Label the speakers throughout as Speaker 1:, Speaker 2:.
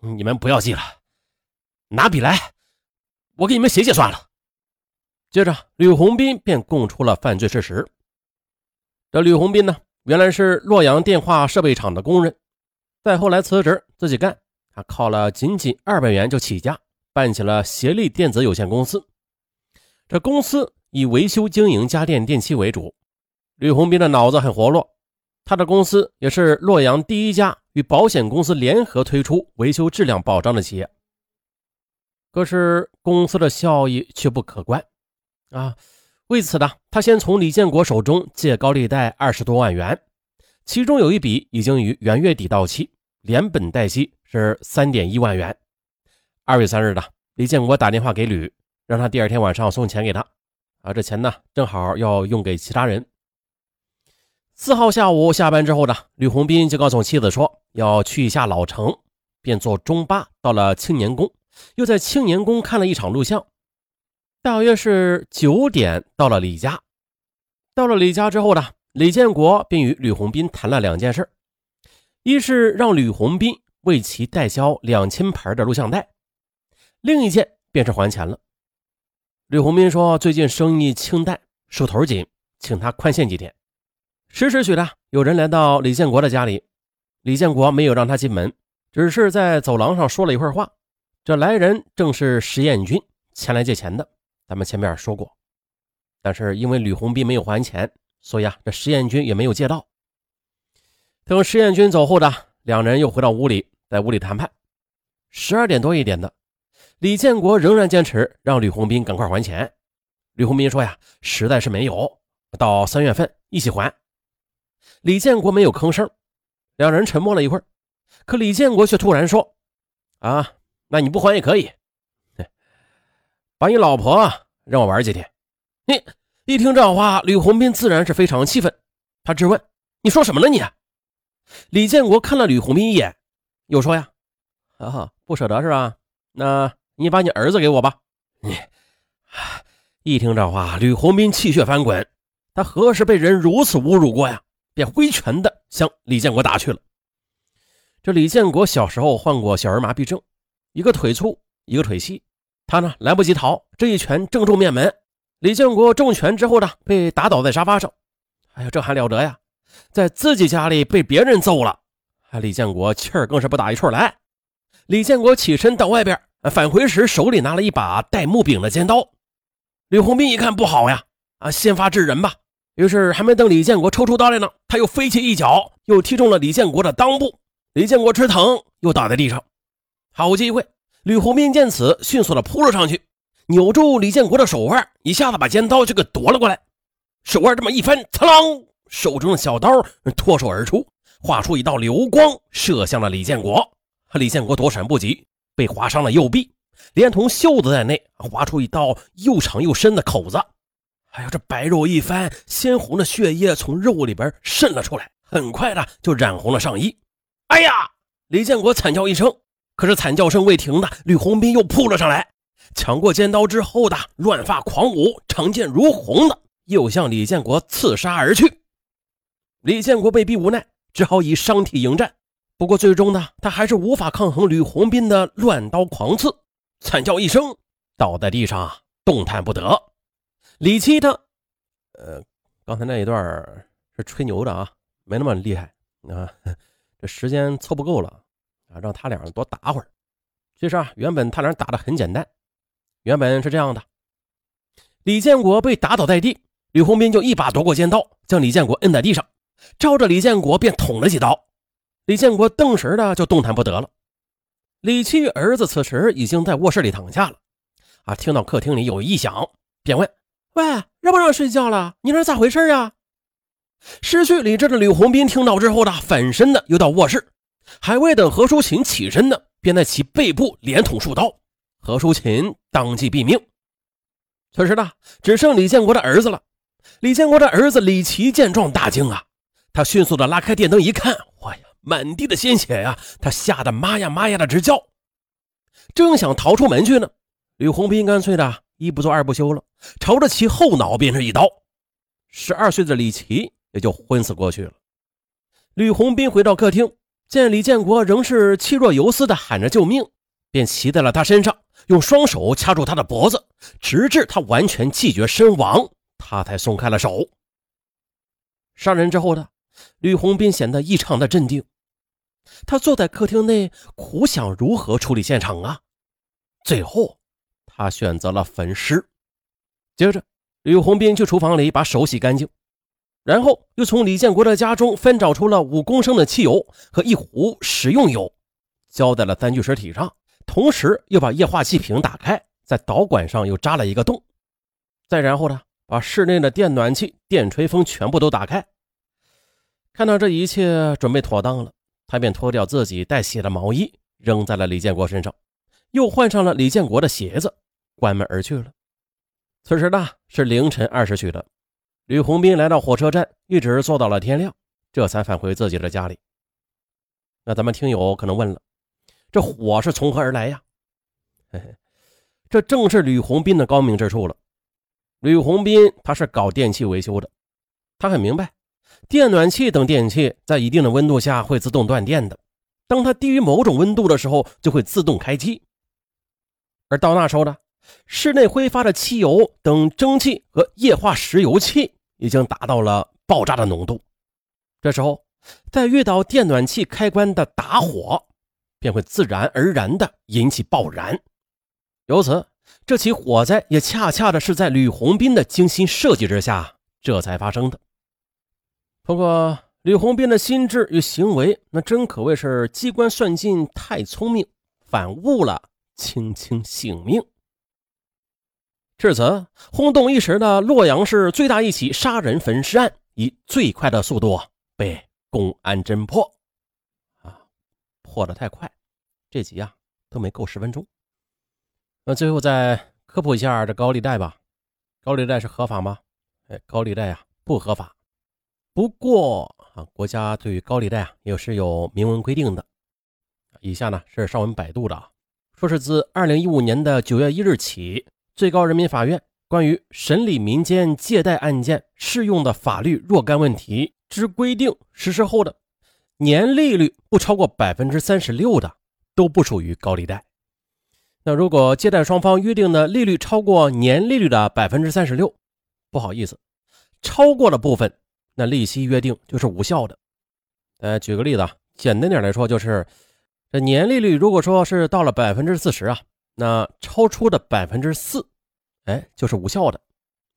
Speaker 1: 你们不要记了，拿笔来，我给你们写写算了。接着，吕红斌便供出了犯罪事实。这吕红斌呢，原来是洛阳电话设备厂的工人，再后来辞职自己干，他靠了仅仅二百元就起家，办起了协力电子有限公司。这公司以维修经营家电电器为主。吕红斌的脑子很活络，他的公司也是洛阳第一家与保险公司联合推出维修质量保障的企业。可是公司的效益却不可观。啊，为此呢，他先从李建国手中借高利贷二十多万元，其中有一笔已经于元月底到期，连本带息是三点一万元。二月三日的，李建国打电话给吕，让他第二天晚上送钱给他。啊，这钱呢，正好要用给其他人。四号下午下班之后呢，吕红斌就告诉妻子说要去一下老城，便坐中巴到了青年宫，又在青年宫看了一场录像。大约是九点到了李家，到了李家之后呢，李建国便与吕红斌谈了两件事：一是让吕红斌为其代销两千盘的录像带，另一件便是还钱了。吕红斌说最近生意清淡，手头紧，请他宽限几天。十时许的，有人来到李建国的家里，李建国没有让他进门，只是在走廊上说了一会儿话。这来人正是石彦军前来借钱的。咱们前面说过，但是因为吕红斌没有还钱，所以啊，这石彦军也没有借到。等石彦军走后的两人又回到屋里，在屋里谈判。十二点多一点的，李建国仍然坚持让吕红斌赶快还钱。吕红斌说呀，实在是没有，到三月份一起还。李建国没有吭声，两人沉默了一会儿，可李建国却突然说：“啊，那你不还也可以。”把你老婆让我玩几天，你一听这话，吕红斌自然是非常气愤，他质问：“你说什么呢？你？”李建国看了吕红斌一眼，又说：“呀，啊，不舍得是吧？那你把你儿子给我吧。”你，一听这话，吕红斌气血翻滚，他何时被人如此侮辱过呀？便挥拳的向李建国打去了。这李建国小时候患过小儿麻痹症，一个腿粗，一个腿细。他呢来不及逃，这一拳正中面门。李建国中拳之后呢，被打倒在沙发上。哎呀，这还了得呀！在自己家里被别人揍了，李建国气儿更是不打一处来。李建国起身到外边，返回时手里拿了一把带木柄的尖刀。吕红斌一看不好呀，啊，先发制人吧。于是还没等李建国抽出刀来呢，他又飞起一脚，又踢中了李建国的裆部。李建国吃疼，又倒在地上。好机会！吕红斌见此，迅速的扑了上去，扭住李建国的手腕，一下子把尖刀就给夺了过来。手腕这么一翻，刺啷，手中的小刀脱手而出，划出一道流光，射向了李建国。李建国躲闪不及，被划伤了右臂，连同袖子在内，划出一道又长又深的口子。哎呀，这白肉一翻，鲜红的血液从肉里边渗了出来，很快的就染红了上衣。哎呀！李建国惨叫一声。可是惨叫声未停的，吕红斌又扑了上来，抢过尖刀之后的乱发狂舞，长剑如虹的又向李建国刺杀而去。李建国被逼无奈，只好以伤体迎战。不过最终呢，他还是无法抗衡吕红斌的乱刀狂刺，惨叫一声，倒在地上动弹不得。李七他，呃，刚才那一段是吹牛的啊，没那么厉害啊，这时间凑不够了。啊，让他俩多打会儿。其实啊，原本他俩打的很简单，原本是这样的：李建国被打倒在地，吕红斌就一把夺过尖刀，将李建国摁在地上，照着李建国便捅了几刀。李建国顿时的就动弹不得了。李七儿子此时已经在卧室里躺下了，啊，听到客厅里有异响，便问：“喂，让不让睡觉了？你这咋回事啊？”失去理智的吕红斌听到之后的反身的又到卧室。还未等何淑琴起身呢，便在其背部连捅数刀，何淑琴当即毙命。此时呢，只剩李建国的儿子了。李建国的儿子李奇见状大惊啊，他迅速的拉开电灯一看，哇呀，满地的鲜血呀！他吓得妈呀妈呀的直叫。正想逃出门去呢，吕红斌干脆的一不做二不休了，朝着其后脑便是一刀，十二岁的李奇也就昏死过去了。吕红斌回到客厅。见李建国仍是气若游丝的喊着救命，便骑在了他身上，用双手掐住他的脖子，直至他完全气绝身亡，他才松开了手。杀人之后的吕红斌显得异常的镇定，他坐在客厅内苦想如何处理现场啊。最后，他选择了焚尸。接着，吕红斌去厨房里把手洗干净，然后又从李建国的家中分找出了五公升的汽油和一壶食用油，浇在了三具尸体上，同时又把液化气瓶打开，在导管上又扎了一个洞。再然后呢，把室内的电暖气、电吹风全部都打开。看到这一切准备妥当了，他便脱掉自己带血的毛衣，扔在了李建国身上。又换上了李建国的鞋子，关门而去了。此时呢是凌晨二时许的，吕红斌来到火车站，一直坐到了天亮，这才返回自己的家里。那咱们听友可能问了，这火是从何而来呀？嘿嘿，这正是吕红斌的高明之处了。吕红斌他是搞电器维修的，他很明白，电暖器等电器在一定的温度下会自动断电的，当它低于某种温度的时候，就会自动开机。而到那时候呢，室内挥发的汽油等蒸汽和液化石油气已经达到了爆炸的浓度。这时候，再遇到电暖气开关的打火，便会自然而然的引起爆燃。由此，这起火灾也恰恰的是在吕红斌的精心设计之下，这才发生的。不过，吕红斌的心智与行为，那真可谓是机关算尽，太聪明，反误了。卿卿性命。至此，轰动一时的洛阳市最大一起杀人焚尸案，以最快的速度被公安侦破。啊，破的太快，这集啊都没够十分钟。那最后再科普一下这高利贷吧。高利贷是合法吗？哎，高利贷啊不合法。不过啊，国家对于高利贷啊也是有明文规定的。以下呢是上文百度的。说是自二零一五年的九月一日起，最高人民法院关于审理民间借贷案件适用的法律若干问题之规定实施后的，年利率不超过百分之三十六的，都不属于高利贷。那如果借贷双方约定的利率超过年利率的百分之三十六，不好意思，超过了部分，那利息约定就是无效的。呃，举个例子啊，简单点来说就是。这年利率如果说是到了百分之四十啊，那超出的百分之四，哎，就是无效的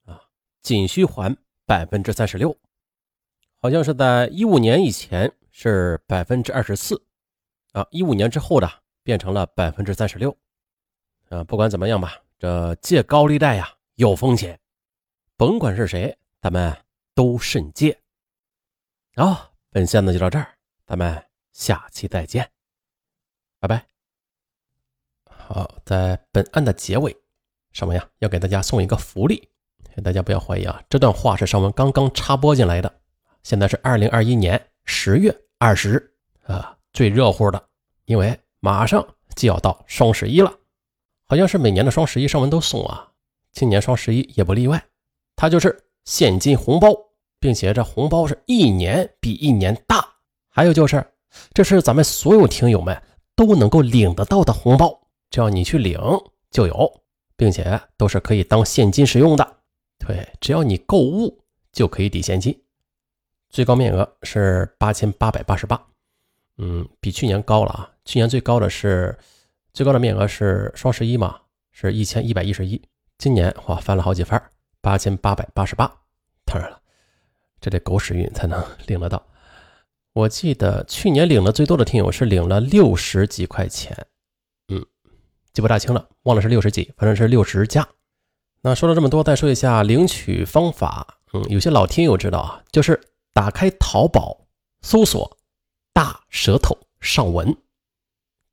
Speaker 1: 啊，仅需还百分之三十六。好像是在一五年以前是百分之二十四啊，一五年之后的变成了百分之三十六啊。不管怎么样吧，这借高利贷呀有风险，甭管是谁，咱们都慎借。好，本线呢就到这儿，咱们下期再见。拜拜。在本案的结尾，尚文呀要给大家送一个福利，大家不要怀疑啊，这段话是尚文刚刚插播进来的。现在是二零二一年十月二十日啊，最热乎的，因为马上就要到双十一了，好像是每年的双十一尚文都送啊，今年双十一也不例外，它就是现金红包，并且这红包是一年比一年大，还有就是，这是咱们所有听友们。都能够领得到的红包，只要你去领就有，并且都是可以当现金使用的。对，只要你购物就可以抵现金，最高面额是八千八百八十八，嗯，比去年高了啊。去年最高的是最高的面额是双十一嘛，是一千一百一十一，今年哇翻了好几番，八千八百八十八。当然了，这得狗屎运才能领得到。我记得去年领的最多的听友是领了六十几块钱，记不大清了，忘了是六十几，反正是六十加。那说了这么多，再说一下领取方法。嗯，有些老听友知道啊，就是打开淘宝，搜索“大舌头上文”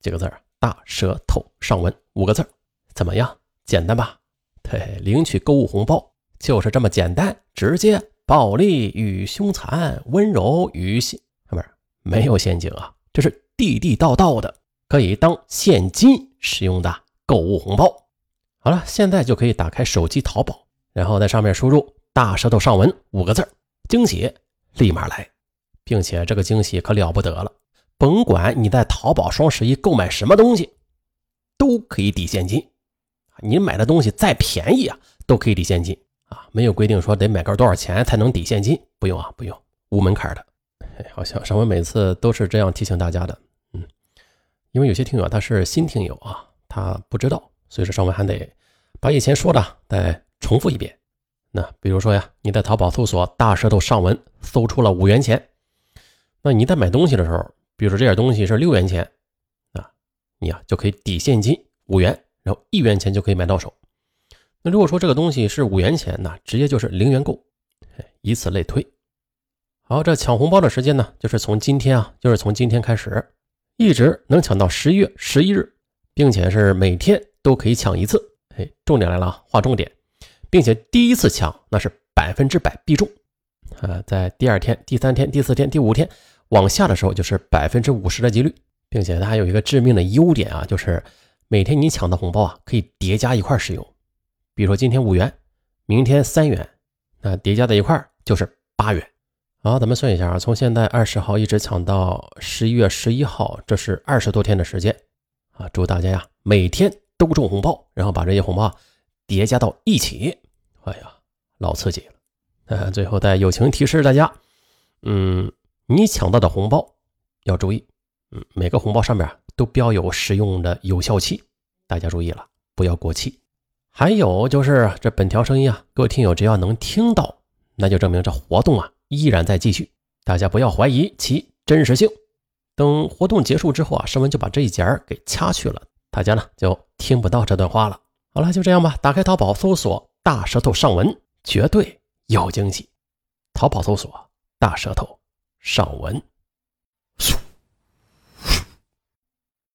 Speaker 1: 几个字儿，“大舌头上文”五个字儿，怎么样？简单吧？对，领取购物红包就是这么简单，直接，暴力与凶残，温柔与性。没有陷阱啊，这是地地道道的，可以当现金使用的购物红包。好了，现在就可以打开手机淘宝，然后在上面输入“大舌头上文”五个字惊喜立马来，并且这个惊喜可了不得了，甭管你在淘宝双十一购买什么东西，都可以抵现金。你买的东西再便宜啊，都可以抵现金啊，没有规定说得买个多少钱才能抵现金，不用啊，不用，无门槛的。好像上文每次都是这样提醒大家的，因为有些听友他是新听友啊，他不知道，所以说上文还得把以前说的再重复一遍。那比如说呀，你在淘宝搜索“大舌头上文”，搜出了五元钱，那你在买东西的时候，比如说这点东西是六元钱，啊，你呀就可以抵现金五元，然后一元钱就可以买到手。那如果说这个东西是五元钱，那直接就是零元购，以此类推。好，这抢红包的时间呢，就是从今天啊，就是从今天开始，一直能抢到十一月十一日，并且是每天都可以抢一次。哎，重点来了，划重点，并且第一次抢那是百分之百必中，啊，在第二天、第三天、第四天、第五天往下的时候，就是百分之五十的几率，并且它还有一个致命的优点啊，就是每天你抢的红包啊，可以叠加一块使用，比如说今天五元，明天三元，那叠加在一块就是八元。好，咱们算一下啊，从现在二十号一直抢到十一月十一号，这是二十多天的时间啊！祝大家呀每天都中红包，然后把这些红包叠加到一起，哎呀，老刺激了！呃，最后再友情提示大家，嗯，你抢到的红包要注意，嗯，每个红包上面都标有使用的有效期，大家注意了，不要过期。还有就是这本条声音啊，各位听友只要能听到，那就证明这活动啊。依然在继续，大家不要怀疑其真实性。等活动结束之后啊，声文就把这一节儿给掐去了，大家呢就听不到这段话了。好了，就这样吧。打开淘宝搜索“大舌头上文”，绝对有惊喜。淘宝搜索“大舌头上文”。